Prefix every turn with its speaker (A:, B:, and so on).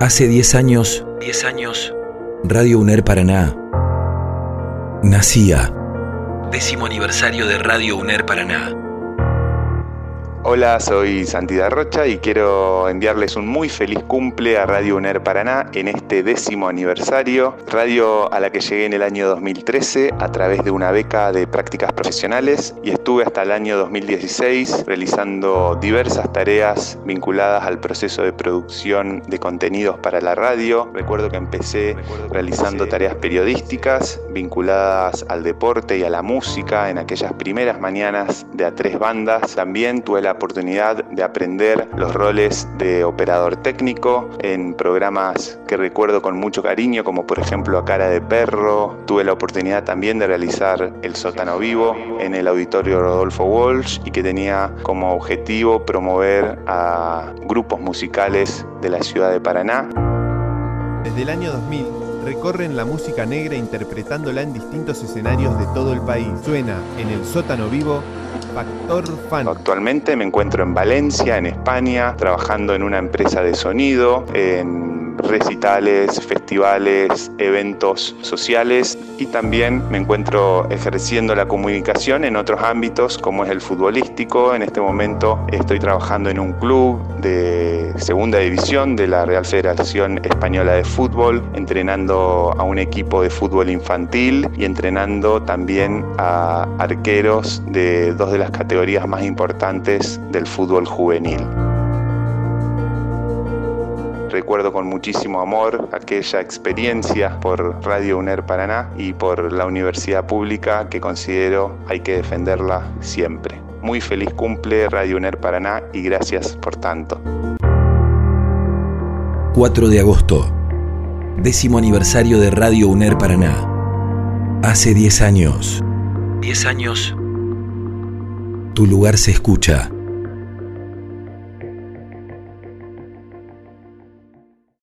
A: Hace 10 años, 10 años, Radio UNER Paraná nacía. Décimo aniversario de Radio UNER Paraná.
B: Hola, soy Santidad Rocha y quiero enviarles un muy feliz cumple a Radio UNER Paraná en este décimo aniversario, radio a la que llegué en el año 2013 a través de una beca de prácticas profesionales y estuve hasta el año 2016 realizando diversas tareas vinculadas al proceso de producción de contenidos para la radio. Recuerdo que empecé realizando tareas periodísticas vinculadas al deporte y a la música en aquellas primeras mañanas de a tres bandas. También tuve la oportunidad de aprender los roles de operador técnico en programas que recuerdo con mucho cariño, como por ejemplo A Cara de Perro. Tuve la oportunidad también de realizar El Sótano Vivo en el auditorio Rodolfo Walsh y que tenía como objetivo promover a grupos musicales de la ciudad de Paraná.
C: Desde el año 2000 recorren la música negra interpretándola en distintos escenarios de todo el país. Suena en el sótano vivo
B: Actualmente me encuentro en Valencia, en España, trabajando en una empresa de sonido, en recitales, festivales, eventos sociales y también me encuentro ejerciendo la comunicación en otros ámbitos como es el futbolístico. En este momento estoy trabajando en un club de segunda división de la Real Federación Española de Fútbol, entrenando a un equipo de fútbol infantil y entrenando también a arqueros de dos de las categorías más importantes del fútbol juvenil. Recuerdo con muchísimo amor aquella experiencia por Radio UNER Paraná y por la universidad pública que considero hay que defenderla siempre. Muy feliz cumple Radio UNER Paraná y gracias por tanto.
A: 4 de agosto, décimo aniversario de Radio UNER Paraná. Hace 10 años. 10 años. Tu lugar se escucha.